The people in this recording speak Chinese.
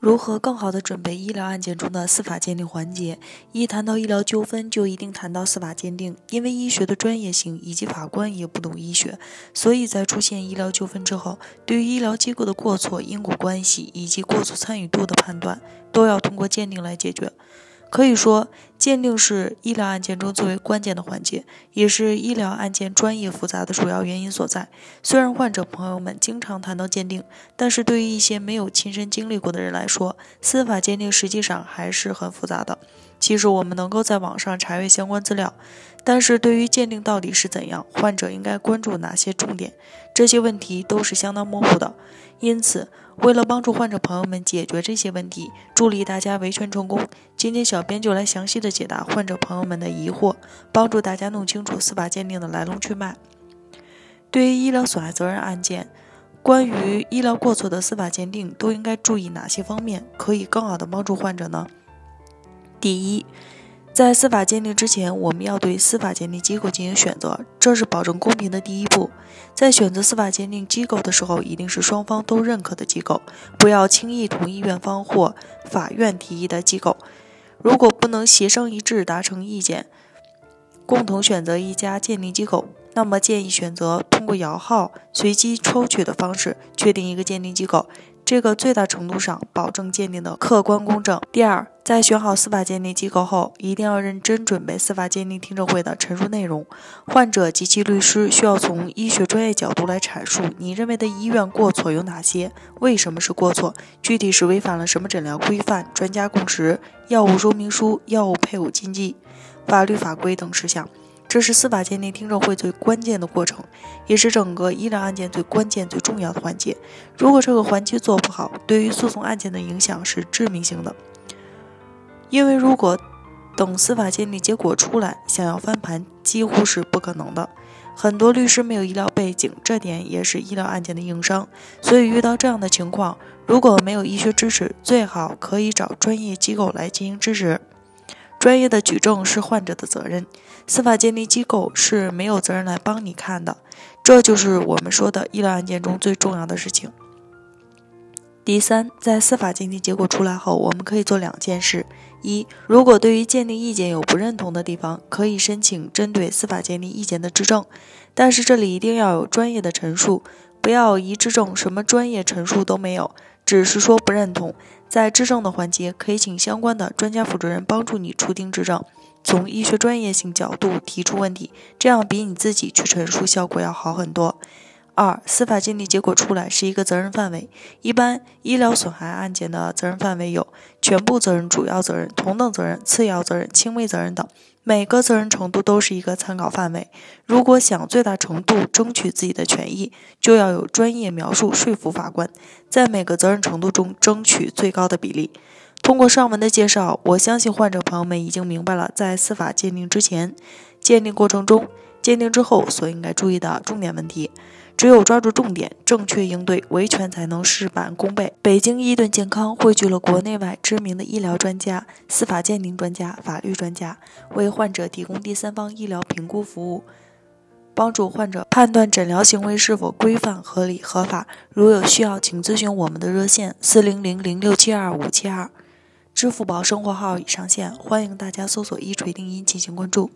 如何更好地准备医疗案件中的司法鉴定环节？一谈到医疗纠纷，就一定谈到司法鉴定。因为医学的专业性以及法官也不懂医学，所以在出现医疗纠纷之后，对于医疗机构的过错、因果关系以及过错参与度的判断，都要通过鉴定来解决。可以说，鉴定是医疗案件中最为关键的环节，也是医疗案件专业复杂的主要原因所在。虽然患者朋友们经常谈到鉴定，但是对于一些没有亲身经历过的人来说，司法鉴定实际上还是很复杂的。其实我们能够在网上查阅相关资料，但是对于鉴定到底是怎样，患者应该关注哪些重点，这些问题都是相当模糊的。因此，为了帮助患者朋友们解决这些问题，助力大家维权成功，今天小编就来详细的解答患者朋友们的疑惑，帮助大家弄清楚司法鉴定的来龙去脉。对于医疗损害责任案件，关于医疗过错的司法鉴定都应该注意哪些方面，可以更好的帮助患者呢？第一。在司法鉴定之前，我们要对司法鉴定机构进行选择，这是保证公平的第一步。在选择司法鉴定机构的时候，一定是双方都认可的机构，不要轻易同意院方或法院提议的机构。如果不能协商一致达成意见，共同选择一家鉴定机构，那么建议选择通过摇号、随机抽取的方式确定一个鉴定机构。这个最大程度上保证鉴定的客观公正。第二，在选好司法鉴定机构后，一定要认真准备司法鉴定听证会的陈述内容。患者及其律师需要从医学专业角度来阐述你认为的医院过错有哪些，为什么是过错，具体是违反了什么诊疗规范、专家共识、药物说明书、药物配伍禁忌、法律法规等事项。这是司法鉴定听证会最关键的过程，也是整个医疗案件最关键、最重要的环节。如果这个环节做不好，对于诉讼案件的影响是致命性的。因为如果等司法鉴定结果出来，想要翻盘几乎是不可能的。很多律师没有医疗背景，这点也是医疗案件的硬伤。所以遇到这样的情况，如果没有医学知识，最好可以找专业机构来进行支持。专业的举证是患者的责任，司法鉴定机构是没有责任来帮你看的，这就是我们说的医疗案件中最重要的事情。第三，在司法鉴定结果出来后，我们可以做两件事：一，如果对于鉴定意见有不认同的地方，可以申请针对司法鉴定意见的质证，但是这里一定要有专业的陈述，不要一质证什么专业陈述都没有，只是说不认同。在质证的环节，可以请相关的专家负责人帮助你出庭质证，从医学专业性角度提出问题，这样比你自己去陈述效果要好很多。二、司法鉴定结果出来是一个责任范围，一般医疗损害案件的责任范围有全部责任、主要责任、同等责任、次要责任、轻微责任等。每个责任程度都是一个参考范围。如果想最大程度争取自己的权益，就要有专业描述说服法官，在每个责任程度中争取最高的比例。通过上文的介绍，我相信患者朋友们已经明白了，在司法鉴定之前、鉴定过程中、鉴定之后所应该注意的重点问题。只有抓住重点，正确应对，维权才能事半功倍。北京伊顿健康汇聚了国内外知名的医疗专家、司法鉴定专家、法律专家，为患者提供第三方医疗评估服务，帮助患者判断诊疗行为是否规范、合理、合法。如有需要，请咨询我们的热线：四零零零六七二五七二，支付宝生活号已上线，欢迎大家搜索“一锤定音”进行关注。